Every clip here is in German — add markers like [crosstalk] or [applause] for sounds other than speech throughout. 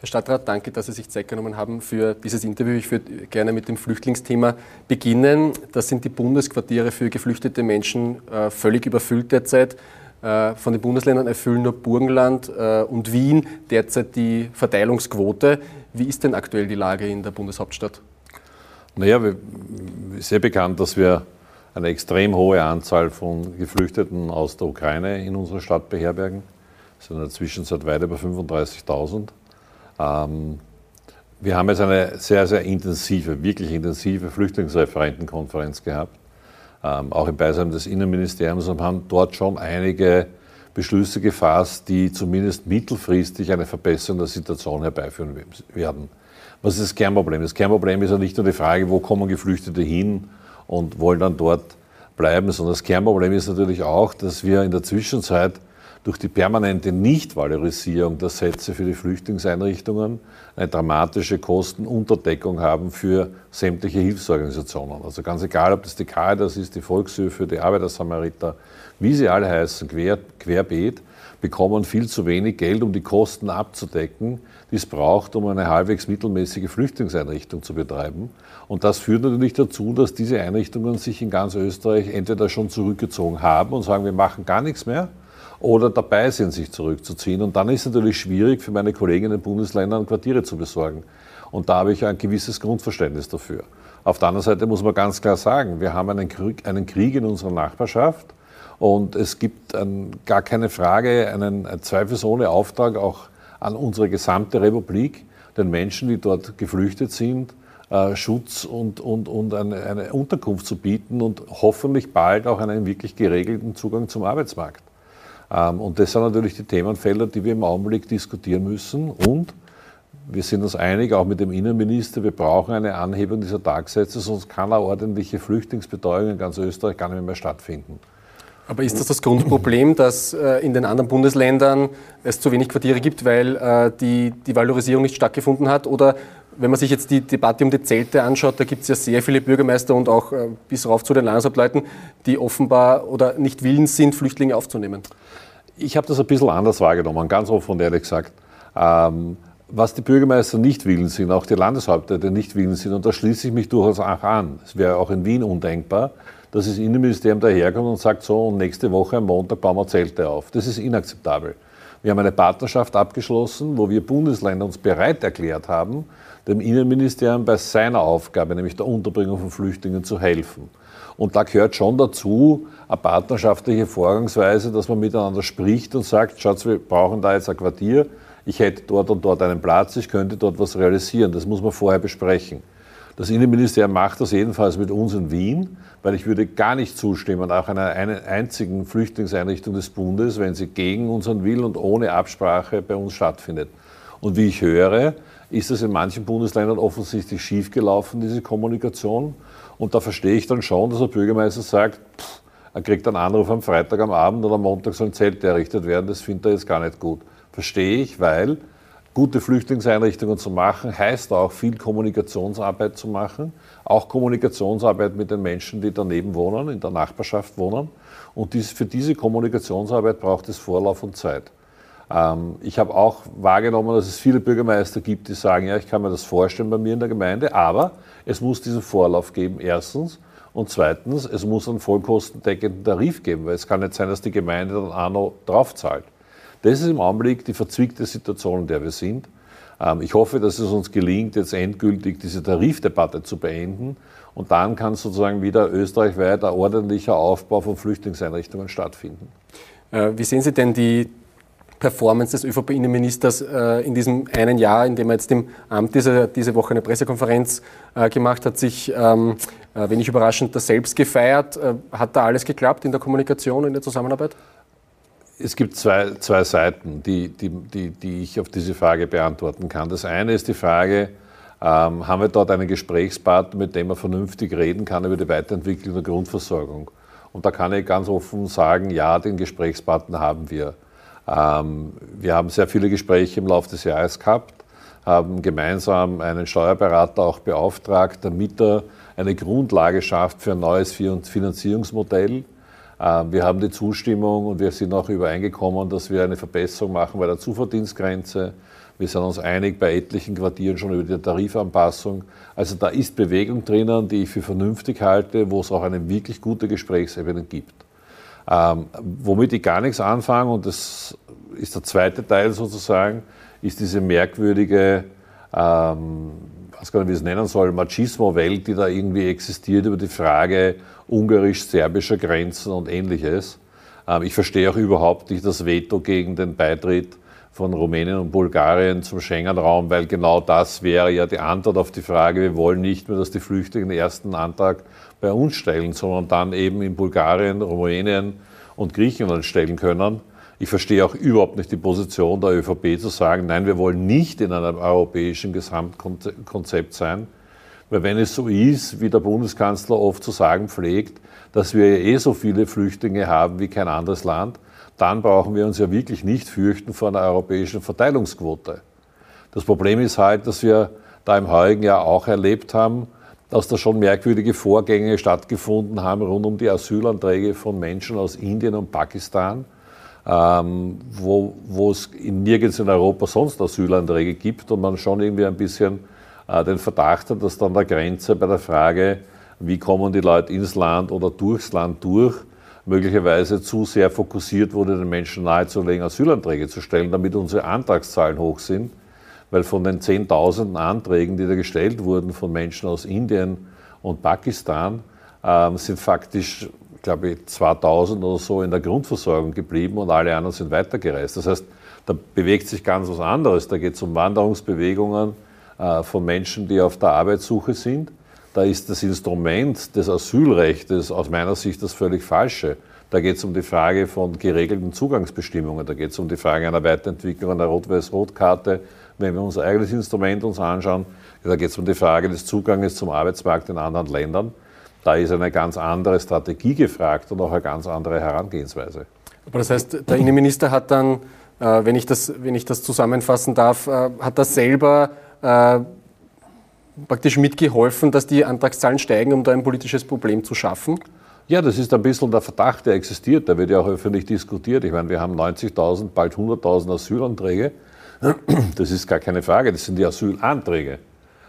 Herr Stadtrat, danke, dass Sie sich Zeit genommen haben für dieses Interview. Ich würde gerne mit dem Flüchtlingsthema beginnen. Das sind die Bundesquartiere für geflüchtete Menschen äh, völlig überfüllt derzeit. Äh, von den Bundesländern erfüllen nur Burgenland äh, und Wien derzeit die Verteilungsquote. Wie ist denn aktuell die Lage in der Bundeshauptstadt? Naja, sehr bekannt, dass wir eine extrem hohe Anzahl von Geflüchteten aus der Ukraine in unserer Stadt beherbergen. Es sind in der Zwischenzeit weit über 35.000. Ähm, wir haben jetzt eine sehr, sehr intensive, wirklich intensive Flüchtlingsreferentenkonferenz gehabt, ähm, auch im Beisein des Innenministeriums und haben dort schon einige Beschlüsse gefasst, die zumindest mittelfristig eine Verbesserung der Situation herbeiführen werden. Was ist das Kernproblem? Das Kernproblem ist ja nicht nur die Frage, wo kommen Geflüchtete hin und wollen dann dort bleiben, sondern das Kernproblem ist natürlich auch, dass wir in der Zwischenzeit durch die permanente Nichtvalorisierung der Sätze für die Flüchtlingseinrichtungen eine dramatische Kostenunterdeckung haben für sämtliche Hilfsorganisationen. Also ganz egal, ob das die Caritas ist, die Volkshilfe, die Arbeitersamariter, wie sie alle heißen, quer, querbeet, bekommen viel zu wenig Geld, um die Kosten abzudecken, die es braucht, um eine halbwegs mittelmäßige Flüchtlingseinrichtung zu betreiben. Und das führt natürlich dazu, dass diese Einrichtungen sich in ganz Österreich entweder schon zurückgezogen haben und sagen, wir machen gar nichts mehr, oder dabei sind, sich zurückzuziehen. Und dann ist es natürlich schwierig für meine Kollegen in den Bundesländern Quartiere zu besorgen. Und da habe ich ein gewisses Grundverständnis dafür. Auf der anderen Seite muss man ganz klar sagen, wir haben einen Krieg, einen Krieg in unserer Nachbarschaft und es gibt ein, gar keine Frage, einen, zweifelsohne Auftrag auch an unsere gesamte Republik, den Menschen, die dort geflüchtet sind, äh, Schutz und, und, und eine, eine Unterkunft zu bieten und hoffentlich bald auch einen wirklich geregelten Zugang zum Arbeitsmarkt. Ähm, und das sind natürlich die Themenfelder, die wir im Augenblick diskutieren müssen. Und wir sind uns einig, auch mit dem Innenminister, wir brauchen eine Anhebung dieser Tagsätze, sonst kann eine ordentliche Flüchtlingsbetreuung in ganz Österreich gar nicht mehr stattfinden. Aber ist das das Grundproblem, dass äh, in den anderen Bundesländern es zu wenig Quartiere gibt, weil äh, die, die Valorisierung nicht stattgefunden hat? Oder wenn man sich jetzt die Debatte um die Zelte anschaut, da gibt es ja sehr viele Bürgermeister und auch äh, bis rauf zu den Landeshauptleuten, die offenbar oder nicht willens sind, Flüchtlinge aufzunehmen. Ich habe das ein bisschen anders wahrgenommen, ganz offen und ehrlich gesagt. Ähm, was die Bürgermeister nicht willens sind, auch die Landeshauptleute nicht willens sind, und da schließe ich mich durchaus auch an. Es wäre auch in Wien undenkbar, dass das Innenministerium daherkommt und sagt, so, und nächste Woche am Montag bauen wir Zelte auf. Das ist inakzeptabel. Wir haben eine Partnerschaft abgeschlossen, wo wir Bundesländer uns bereit erklärt haben, dem Innenministerium bei seiner Aufgabe, nämlich der Unterbringung von Flüchtlingen, zu helfen. Und da gehört schon dazu eine partnerschaftliche Vorgangsweise, dass man miteinander spricht und sagt, schaut, wir brauchen da jetzt ein Quartier, ich hätte dort und dort einen Platz, ich könnte dort was realisieren. Das muss man vorher besprechen. Das Innenministerium macht das jedenfalls mit uns in Wien, weil ich würde gar nicht zustimmen, auch einer einzigen Flüchtlingseinrichtung des Bundes, wenn sie gegen unseren Willen und ohne Absprache bei uns stattfindet. Und wie ich höre, ist das in manchen Bundesländern offensichtlich schiefgelaufen, diese Kommunikation. Und da verstehe ich dann schon, dass der Bürgermeister sagt, pff, er kriegt einen Anruf am Freitag am Abend oder am Montag soll ein Zelt errichtet werden. Das findet er jetzt gar nicht gut. Verstehe ich, weil gute Flüchtlingseinrichtungen zu machen, heißt auch viel Kommunikationsarbeit zu machen. Auch Kommunikationsarbeit mit den Menschen, die daneben wohnen, in der Nachbarschaft wohnen. Und dies, für diese Kommunikationsarbeit braucht es Vorlauf und Zeit. Ähm, ich habe auch wahrgenommen, dass es viele Bürgermeister gibt, die sagen, ja, ich kann mir das vorstellen bei mir in der Gemeinde, aber es muss diesen Vorlauf geben, erstens. Und zweitens, es muss einen vollkostendeckenden Tarif geben, weil es kann nicht sein, dass die Gemeinde dann auch noch draufzahlt. Das ist im Augenblick die verzwickte Situation, in der wir sind. Ähm, ich hoffe, dass es uns gelingt, jetzt endgültig diese Tarifdebatte zu beenden. Und dann kann sozusagen wieder österreichweit ein ordentlicher Aufbau von Flüchtlingseinrichtungen stattfinden. Äh, wie sehen Sie denn die Performance des ÖVP-Innenministers äh, in diesem einen Jahr, in dem er jetzt im Amt ist. Diese Woche eine Pressekonferenz äh, gemacht, hat sich ähm, äh, wenig überraschend das selbst gefeiert. Äh, hat da alles geklappt in der Kommunikation, in der Zusammenarbeit? Es gibt zwei, zwei Seiten, die, die, die, die ich auf diese Frage beantworten kann. Das eine ist die Frage, ähm, haben wir dort einen Gesprächspartner, mit dem man vernünftig reden kann über die Weiterentwicklung der Grundversorgung? Und da kann ich ganz offen sagen, ja, den Gesprächspartner haben wir. Ähm, wir haben sehr viele Gespräche im Laufe des Jahres gehabt, haben gemeinsam einen Steuerberater auch beauftragt, damit er eine Grundlage schafft für ein neues Finanzierungsmodell. Ähm, wir haben die Zustimmung und wir sind auch übereingekommen, dass wir eine Verbesserung machen bei der Zuverdienstgrenze, Wir sind uns einig bei etlichen Quartieren schon über die Tarifanpassung. Also da ist Bewegung drinnen, die ich für vernünftig halte, wo es auch eine wirklich gute Gesprächsebene gibt. Ähm, womit ich gar nichts anfange, und das ist der zweite Teil sozusagen, ist diese merkwürdige, ähm, weiß gar nicht, wie ich es nennen soll, Machismo-Welt, die da irgendwie existiert über die Frage ungarisch-serbischer Grenzen und ähnliches. Ähm, ich verstehe auch überhaupt nicht das Veto gegen den Beitritt von Rumänien und Bulgarien zum Schengen-Raum, weil genau das wäre ja die Antwort auf die Frage, wir wollen nicht mehr, dass die Flüchtlinge den ersten Antrag bei uns stellen, sondern dann eben in Bulgarien, Rumänien und Griechenland stellen können. Ich verstehe auch überhaupt nicht die Position der ÖVP zu sagen, nein, wir wollen nicht in einem europäischen Gesamtkonzept sein. Weil wenn es so ist, wie der Bundeskanzler oft zu sagen pflegt, dass wir eh so viele Flüchtlinge haben wie kein anderes Land, dann brauchen wir uns ja wirklich nicht fürchten vor einer europäischen Verteilungsquote. Das Problem ist halt, dass wir da im heurigen Jahr auch erlebt haben, dass da schon merkwürdige Vorgänge stattgefunden haben rund um die Asylanträge von Menschen aus Indien und Pakistan, ähm, wo, es nirgends in Europa sonst Asylanträge gibt und man schon irgendwie ein bisschen äh, den Verdacht hat, dass dann der Grenze bei der Frage, wie kommen die Leute ins Land oder durchs Land durch, möglicherweise zu sehr fokussiert wurde, den Menschen nahezulegen, Asylanträge zu stellen, damit unsere Antragszahlen hoch sind. Weil von den Zehntausenden Anträgen, die da gestellt wurden von Menschen aus Indien und Pakistan, ähm, sind faktisch, glaube ich, 2000 oder so in der Grundversorgung geblieben und alle anderen sind weitergereist. Das heißt, da bewegt sich ganz was anderes. Da geht es um Wanderungsbewegungen äh, von Menschen, die auf der Arbeitssuche sind da ist das Instrument des Asylrechts aus meiner Sicht das völlig falsche. Da geht es um die Frage von geregelten Zugangsbestimmungen, da geht es um die Frage einer Weiterentwicklung einer Rot-Weiß-Rot-Karte. Wenn wir unser eigenes Instrument uns anschauen, da geht es um die Frage des Zugangs zum Arbeitsmarkt in anderen Ländern. Da ist eine ganz andere Strategie gefragt und auch eine ganz andere Herangehensweise. Aber das heißt, der Innenminister hat dann, äh, wenn, ich das, wenn ich das zusammenfassen darf, äh, hat das selber äh, praktisch mitgeholfen, dass die Antragszahlen steigen, um da ein politisches Problem zu schaffen? Ja, das ist ein bisschen der Verdacht, der existiert. Da wird ja auch öffentlich diskutiert. Ich meine, wir haben 90.000, bald 100.000 Asylanträge. [clears throat] Das ist gar keine Frage, das sind die Asylanträge.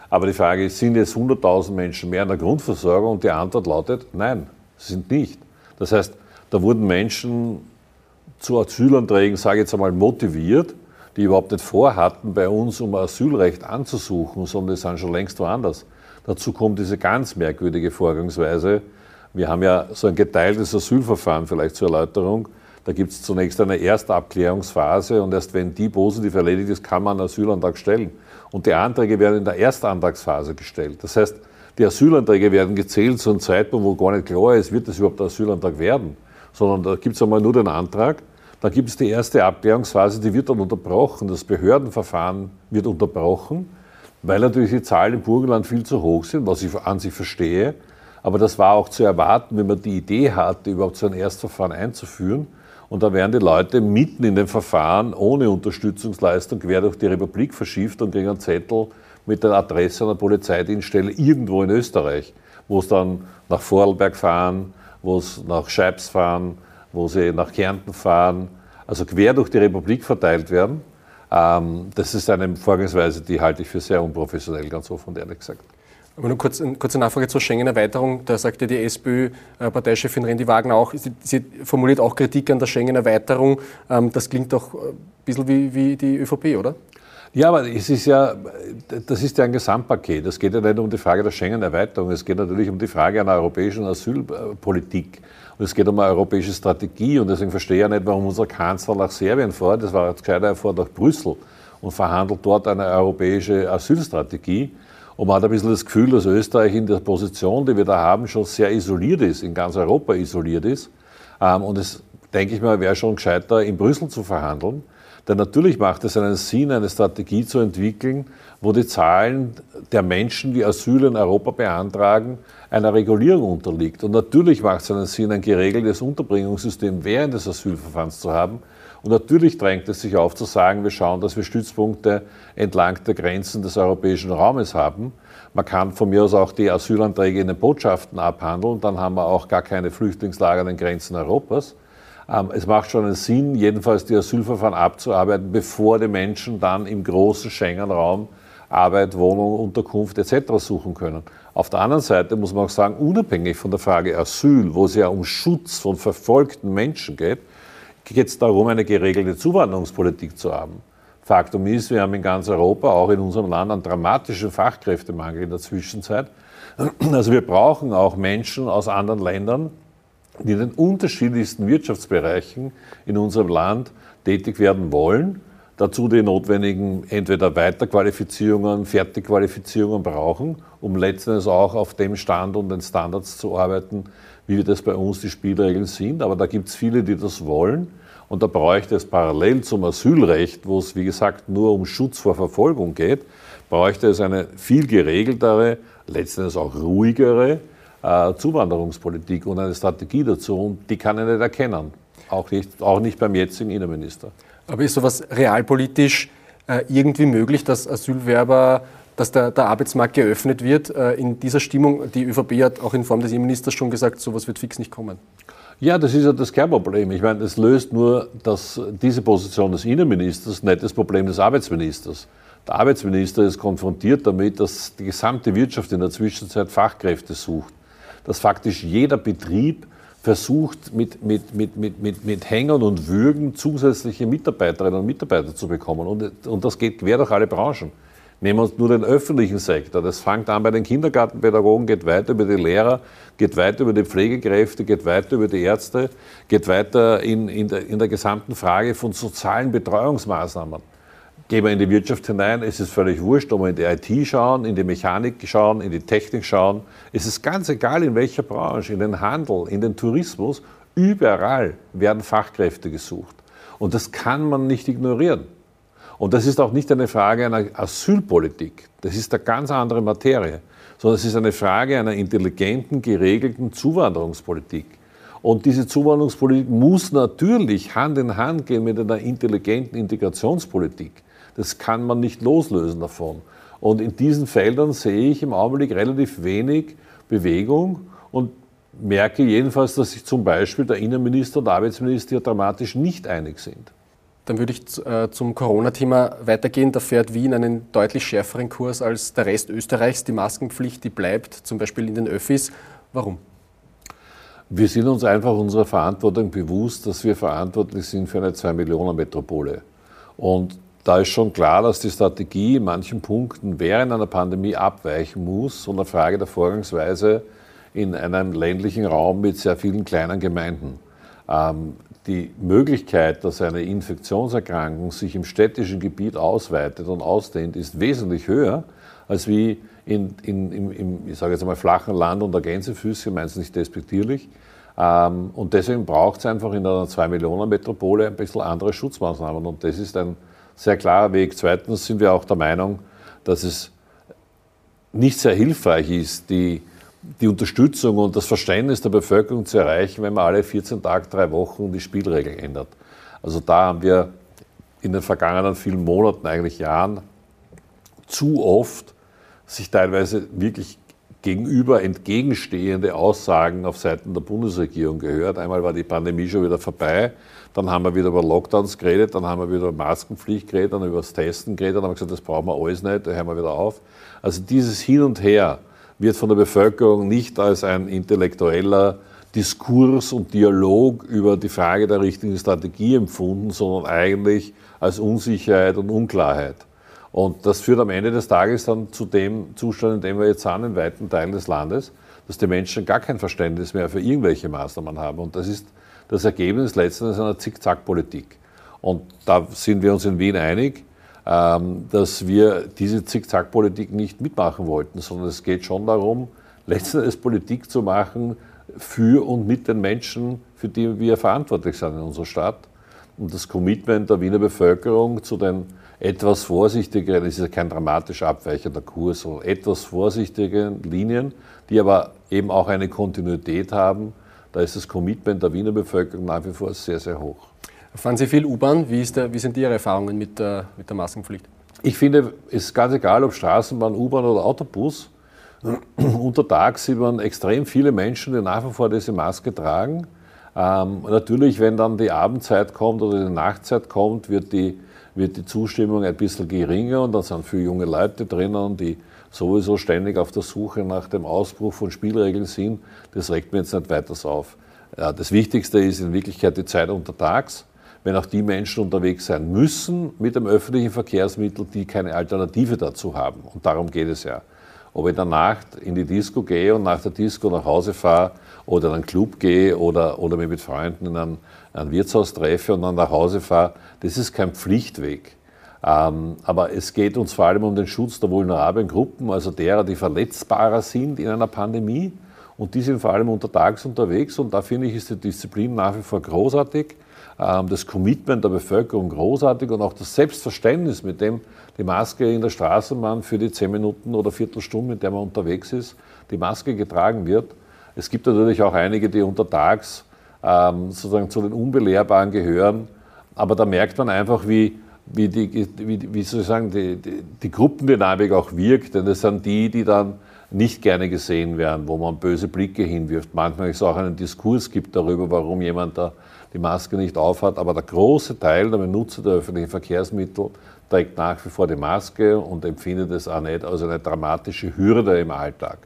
Aber die Frage ist, sind jetzt 100.000 Menschen mehr in der Grundversorgung? Und die Antwort lautet, nein, sind nicht. Das heißt, da wurden Menschen zu Asylanträgen, sage ich jetzt einmal, motiviert die überhaupt nicht vorhatten, bei uns um Asylrecht anzusuchen, sondern die sind schon längst woanders. Dazu kommt diese ganz merkwürdige Vorgangsweise. Wir haben ja so ein geteiltes Asylverfahren, vielleicht zur Erläuterung. Da gibt es zunächst eine Erstabklärungsphase und erst wenn die positiv erledigt ist, kann man einen Asylantrag stellen. Und die Anträge werden in der Erstantragsphase gestellt. Das heißt, die Asylanträge werden gezählt zu einem Zeitpunkt, wo gar nicht klar ist, wird das überhaupt ein Asylantrag werden. Sondern da gibt es einmal nur den Antrag dann gibt es die erste Abklärungsphase, die wird dann unterbrochen. Das Behördenverfahren wird unterbrochen, weil natürlich die Zahlen im Burgenland viel zu hoch sind, was ich an sich verstehe. Aber das war auch zu erwarten, wenn man die Idee hatte, überhaupt so ein Erstverfahren einzuführen. Und da werden die Leute mitten in dem Verfahren ohne Unterstützungsleistung quer durch die Republik verschifft und kriegen einen Zettel mit der Adresse einer Polizeidienststelle irgendwo in Österreich, wo es dann nach Vorarlberg fahren, wo es nach Scheibs fahren, wo sie nach Kärnten fahren, also quer durch die Republik verteilt werden. Ähm, das ist eine Vorgangsweise, die halte ich für sehr unprofessionell, ganz offen und ehrlich gesagt. Aber nur kurz, kurze Nachfrage zur Schengen-Erweiterung. Da sagte die SPÖ-Parteichefin Rendi Wagner auch, sie, sie, formuliert auch Kritik an der Schengen-Erweiterung. Ähm, das klingt doch ein bisschen wie, wie die ÖVP, oder? Ja, aber es ist ja, das ist ja ein Gesamtpaket. Es geht ja nicht um die Frage der Schengen-Erweiterung. Es geht natürlich um die Frage einer europäischen Asylpolitik. Und es geht um eine europäische Strategie. Und deswegen verstehe ich ja nicht, warum unser Kanzler nach Serbien fährt. Das war gescheiter, er fährt nach Brüssel und verhandelt dort eine europäische Asylstrategie. Und man hat ein bisschen das Gefühl, dass Österreich in der Position, die wir da haben, schon sehr isoliert ist, in ganz Europa isoliert ist. Ähm, und es, denke ich mal, wäre schon gescheiter, in Brüssel zu verhandeln. Denn natürlich macht es einen Sinn, eine Strategie zu entwickeln, wo die Zahlen der Menschen, die Asyl in Europa beantragen, einer Regulierung unterliegt. Und natürlich macht es einen Sinn, ein geregeltes Unterbringungssystem während des Asylverfahrens zu haben. Und natürlich drängt es sich auf zu sagen, wir schauen, dass wir Stützpunkte entlang der Grenzen des europäischen Raumes haben. Man kann von mir aus auch die Asylanträge in den Botschaften abhandeln, dann haben wir auch gar keine Flüchtlingslager an den Grenzen Europas. Ähm, es macht schon einen Sinn, jedenfalls die Asylverfahren abzuarbeiten, bevor die Menschen dann im großen Schengen-Raum Arbeit, Wohnung, Unterkunft etc. suchen können. Auf der anderen Seite muss man auch sagen, unabhängig von der Frage Asyl, wo es ja um Schutz von verfolgten Menschen geht, geht es darum, eine geregelte Zuwanderungspolitik zu haben. Faktum ist, wir haben in ganz Europa, auch in unserem Land, einen dramatischen Fachkräftemangel in der Zwischenzeit. Also wir brauchen auch Menschen aus anderen Ländern, die in den unterschiedlichsten Wirtschaftsbereichen in unserem Land tätig werden wollen, dazu die notwendigen entweder Weiterqualifizierungen, Fertigqualifizierungen brauchen, um letztendlich auch auf dem Stand und den Standards zu arbeiten, wie das bei uns die Spielregeln sind. Aber da gibt es viele, die das wollen. Und da bräuchte es parallel zum Asylrecht, wo es, wie gesagt, nur um Schutz vor Verfolgung geht, bräuchte es eine viel geregeltere, letztendlich auch ruhigere äh, Zuwanderungspolitik und eine Strategie dazu. Und die kann ich nicht erkennen. Auch nicht, auch nicht beim jetzigen Innenminister. Aber ist sowas realpolitisch äh, irgendwie möglich, dass Asylwerber dass der, der, Arbeitsmarkt geöffnet wird. Äh, in dieser Stimmung, die ÖVP hat auch in Form des Innenministers schon gesagt, sowas wird fix nicht kommen. Ja, das ist ja das Kernproblem. Ich meine, es löst nur dass diese Position des Innenministers nicht das Problem des Arbeitsministers. Der Arbeitsminister ist konfrontiert damit, dass die gesamte Wirtschaft in der Zwischenzeit Fachkräfte sucht. Dass faktisch jeder Betrieb versucht, mit, mit, mit, mit, mit, mit Hängern und Würgen zusätzliche Mitarbeiterinnen und Mitarbeiter zu bekommen. Und, und das geht quer durch alle Branchen. Nehmen wir uns nur den öffentlichen Sektor. Das fängt an bei den Kindergartenpädagogen, geht weiter über die Lehrer, geht weiter über die Pflegekräfte, geht weiter über die Ärzte, geht weiter in, in, der, in der gesamten Frage von sozialen Betreuungsmaßnahmen. Gehen wir in die Wirtschaft hinein, es ist völlig wurscht, ob wir in die IT schauen, in die Mechanik schauen, in die Technik schauen. Es ist ganz egal, in welcher Branche, in den Handel, in den Tourismus, überall werden Fachkräfte gesucht. Und das kann man nicht ignorieren. Und das ist auch nicht eine Frage einer Asylpolitik, das ist eine ganz andere Materie, sondern es ist eine Frage einer intelligenten, geregelten Zuwanderungspolitik. Und diese Zuwanderungspolitik muss natürlich Hand in Hand gehen mit einer intelligenten Integrationspolitik. Das kann man nicht loslösen davon. Und in diesen Feldern sehe ich im Augenblick relativ wenig Bewegung und merke jedenfalls, dass sich zum Beispiel der Innenminister und der Arbeitsminister dramatisch nicht einig sind. Dann würde ich äh, zum Corona-Thema weitergehen. Da fährt Wien einen deutlich schärferen Kurs als der Rest Österreichs. Die Maskenpflicht, die bleibt, zum Beispiel in den Öffis. Warum? Wir sind uns einfach unserer Verantwortung bewusst, dass wir verantwortlich sind für eine 2-Millionen-Metropole. Und da ist schon klar, dass die Strategie in manchen Punkten während einer Pandemie abweichen muss und eine Frage der Vorgangsweise in einem ländlichen Raum mit sehr vielen kleinen Gemeinden. Ähm, die Möglichkeit, dass eine Infektionserkrankung sich im städtischen Gebiet ausweitet und ausdehnt, ist wesentlich höher, als wie in, in, im, im, ich sage jetzt einmal, flachen Land unter Gänsefüßchen, meins nicht despektierlich. Ähm, und deswegen braucht es einfach in einer 2-Millionen-Metropole ein bisschen andere Schutzmaßnahmen. Und das ist ein sehr klarer Weg. Zweitens sind wir auch der Meinung, dass es nicht sehr hilfreich ist, die die Unterstützung und das Verständnis der Bevölkerung zu erreichen, wenn man alle 14 Tage, drei Wochen die Spielregeln ändert. Also da haben wir in den vergangenen vielen Monaten, eigentlich Jahren, zu oft sich teilweise wirklich gegenüber entgegenstehende Aussagen auf Seiten der Bundesregierung gehört. Einmal war die Pandemie schon wieder vorbei, dann haben wir wieder über Lockdowns geredet, dann haben wir wieder über Maskenpflicht geredet, dann über das Testen geredet, dann haben wir gesagt, das brauchen wir alles nicht, da hören wir wieder auf. Also dieses Hin und Her, wird von der Bevölkerung nicht als ein intellektueller Diskurs und Dialog über die Frage der richtigen Strategie empfunden, sondern eigentlich als Unsicherheit und Unklarheit. Und das führt am Ende des Tages dann zu dem Zustand, in dem wir jetzt sind, in weiten Teilen des Landes, dass die Menschen gar kein Verständnis mehr für irgendwelche Maßnahmen haben. Und das ist das Ergebnis letztendlich einer Zickzack-Politik. Und da sind wir uns in Wien einig. Ähm, dass wir diese Zickzack-Politik nicht mitmachen wollten, sondern es geht schon darum, letztendlich Politik zu machen für und mit den Menschen, für die wir verantwortlich sind in unserer Stadt. Und das Commitment der Wiener Bevölkerung zu den etwas vorsichtigeren, es ist ja kein dramatisch abweichender Kurs, sondern etwas vorsichtigen Linien, die aber eben auch eine Kontinuität haben, da ist das Commitment der Wiener Bevölkerung nach wie vor sehr, sehr hoch. Fahren Sie viel U-Bahn? Wie, wie, sind Ihre Erfahrungen mit der, mit der Maskenpflicht? Ich finde, es ist ganz egal, ob Straßenbahn, U-Bahn oder Autobus. [clears throat] Unter Tag sieht man extrem viele Menschen, die nach wie vor diese Maske tragen. Ähm, natürlich, wenn dann die Abendzeit kommt oder die Nachtzeit kommt, wird die, wird die Zustimmung ein bisschen geringer und dann sind viele junge Leute drinnen, die sowieso ständig auf der Suche nach dem Ausbruch von Spielregeln sind. Das regt mir jetzt nicht weiter auf. Ja, das Wichtigste ist in Wirklichkeit die Zeit untertags wenn auch die Menschen unterwegs sein müssen mit dem öffentlichen Verkehrsmittel, die keine Alternative dazu haben. Und darum geht es ja. Ob ich in der Nacht in die Disco gehe und nach der Disco nach Hause fahre oder in einen Club gehe oder, oder mich mit Freunden in ein, ein Wirtshaus treffe und dann nach Hause fahre, das ist kein Pflichtweg. Ähm, aber es geht uns vor allem um den Schutz der vulnerablen Gruppen, also derer, die verletzbarer sind in einer Pandemie. Und die sind vor allem untertags unterwegs. Und da finde ich, ist die Disziplin nach wie vor großartig. Ähm, das Commitment der Bevölkerung großartig und auch das Selbstverständnis, mit dem die Maske in der Straßenbahn für die zehn Minuten oder Viertelstunde, mit der man unterwegs ist, die Maske getragen wird. Es gibt natürlich auch einige, die untertags ähm, sozusagen zu den Unbelehrbaren gehören, aber da merkt man einfach, wie, wie, die, wie, wie soll ich sagen, die, die, die Gruppendynamik auch wirkt, denn das sind die, die dann nicht gerne gesehen werden, wo man böse Blicke hinwirft. Manchmal es auch einen Diskurs gibt darüber, warum jemand da die Maske nicht aufhat. Aber der große Teil der Benutzer der öffentlichen Verkehrsmittel trägt nach wie vor die Maske und empfindet es auch nicht als eine dramatische Hürde im Alltag.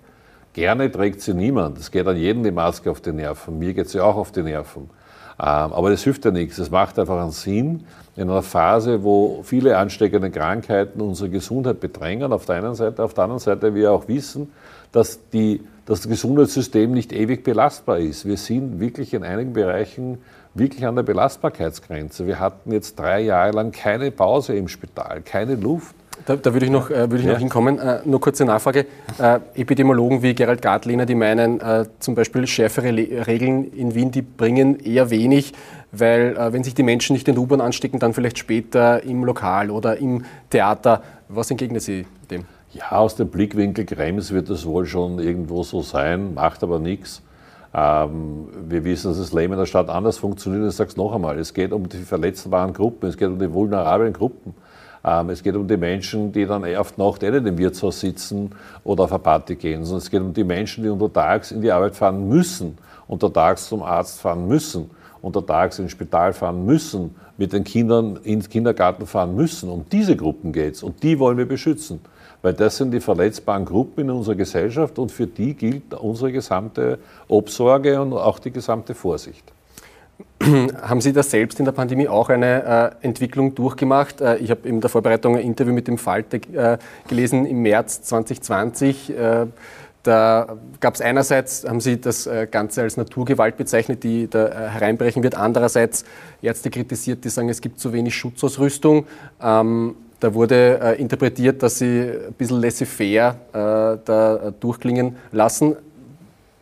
Gerne trägt sie niemand. Es geht an jeden die Maske auf die Nerven. Mir geht sie auch auf die Nerven. Ähm, aber das hilft ja nichts. Es macht einfach einen Sinn in einer Phase, wo viele ansteckende Krankheiten unsere Gesundheit bedrängen. Auf der einen Seite, auf der anderen Seite wir auch wissen, dass, die, dass das Gesundheitssystem nicht ewig belastbar ist. Wir sind wirklich in einigen Bereichen wirklich an der Belastbarkeitsgrenze. Wir hatten jetzt drei Jahre lang keine Pause im Spital, keine Luft. Da, da würde ich noch, äh, würde ich ja. noch hinkommen. Äh, nur kurze Nachfrage. Äh, Epidemiologen wie Gerald Gartlehner, die meinen, äh, zum Beispiel schärfere Le Regeln in Wien, die bringen eher wenig, weil äh, wenn sich die Menschen nicht in der U-Bahn anstecken, dann vielleicht später im Lokal oder im Theater. Was entgegnen Sie dem? Ja, aus dem Blickwinkel Krems wird das wohl schon irgendwo so sein, macht aber nichts. Ähm, wir wissen, dass das Leben in der Stadt anders funktioniert. Ich sage es noch einmal, es geht um die verletzbaren Gruppen, es geht um die vulnerablen Gruppen. Ähm, es geht um die Menschen, die dann oft Nacht eh nicht im Wirtshaus sitzen oder auf eine Party gehen, sondern es geht um die Menschen, die untertags in die Arbeit fahren müssen, untertags zum Arzt fahren müssen, untertags ins Spital fahren müssen, mit den Kindern ins Kindergarten fahren müssen. Um diese Gruppen geht es und die wollen wir beschützen weil das sind die verletzbaren Gruppen in unserer Gesellschaft und für die gilt unsere gesamte Obsorge und auch die gesamte Vorsicht. [clears throat] Haben Sie da selbst in der Pandemie auch eine äh, Entwicklung durchgemacht? Äh, ich habe in der Vorbereitung ein Interview mit dem Falte äh, gelesen im März 2020. Äh, da gab es einerseits, haben Sie das äh, Ganze als Naturgewalt bezeichnet, die da äh, hereinbrechen wird. Andererseits Ärzte kritisiert, die sagen, es gibt zu wenig Schutzausrüstung. Ähm, da wurde äh, interpretiert, dass sie ein bisschen laissez-faire äh, da äh, durchklingen lassen.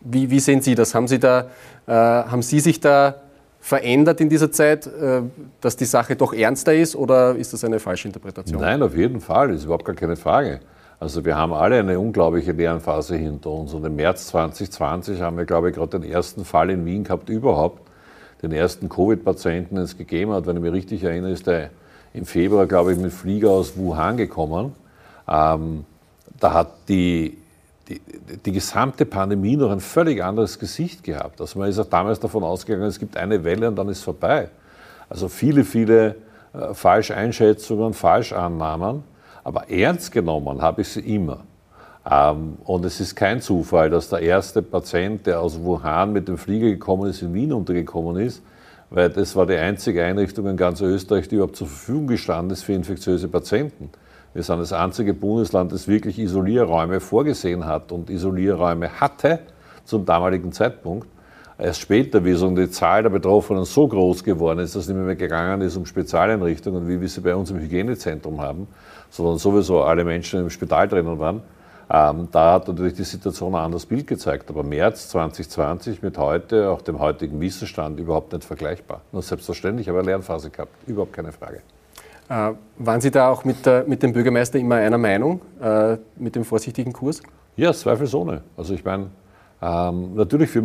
Wie, wie, sehen Sie das? Haben Sie, da, äh, haben Sie sich da verändert in dieser Zeit, äh, dass die Sache doch ernster ist oder ist das eine falsche Interpretation? Nein, auf jeden Fall, das ist überhaupt gar keine Frage. Also wir haben alle eine unglaubliche Lernphase hinter uns und im März 2020 haben wir, glaube ich, gerade den ersten Fall in Wien gehabt überhaupt, den ersten Covid-Patienten, den es gegeben hat. Wenn ich mich richtig erinnere, ist der im Februar, glaube ich, mit Flieger aus Wuhan gekommen. Ähm, da hat die, die, die, gesamte Pandemie noch ein völlig anderes Gesicht gehabt. Also man ist auch damals davon ausgegangen, es gibt eine Welle und dann ist es vorbei. Also viele, viele äh, Falscheinschätzungen, Falschannahmen, aber ernst genommen habe ich sie immer. Ähm, und es ist kein Zufall, dass der erste Patient, der aus Wuhan mit dem Flieger gekommen ist, in Wien untergekommen ist, weil das war die einzige Einrichtung in ganz Österreich, die überhaupt zur Verfügung gestanden ist für infektiöse Patienten. Wir sind das einzige Bundesland, das wirklich Isolierräume vorgesehen hat und Isolierräume hatte zum damaligen Zeitpunkt. Erst später, wie so die Zahl der Betroffenen so groß geworden ist, dass es nicht mehr gegangen ist um Spezialeinrichtungen, wie wir sie bei uns im Hygienezentrum haben, sondern sowieso alle Menschen im Spital drinnen waren, ähm, da hat natürlich die Situation ein anderes Bild gezeigt. Aber März 2020 mit heute, auch dem heutigen Wissensstand, überhaupt nicht vergleichbar. Nur selbstverständlich, aber Lernphase gehabt, überhaupt keine Frage. Äh, waren Sie da auch mit, der, mit, dem Bürgermeister immer einer Meinung, äh, mit dem vorsichtigen Kurs? Ja, zweifelsohne. Also ich meine, ähm, natürlich, für,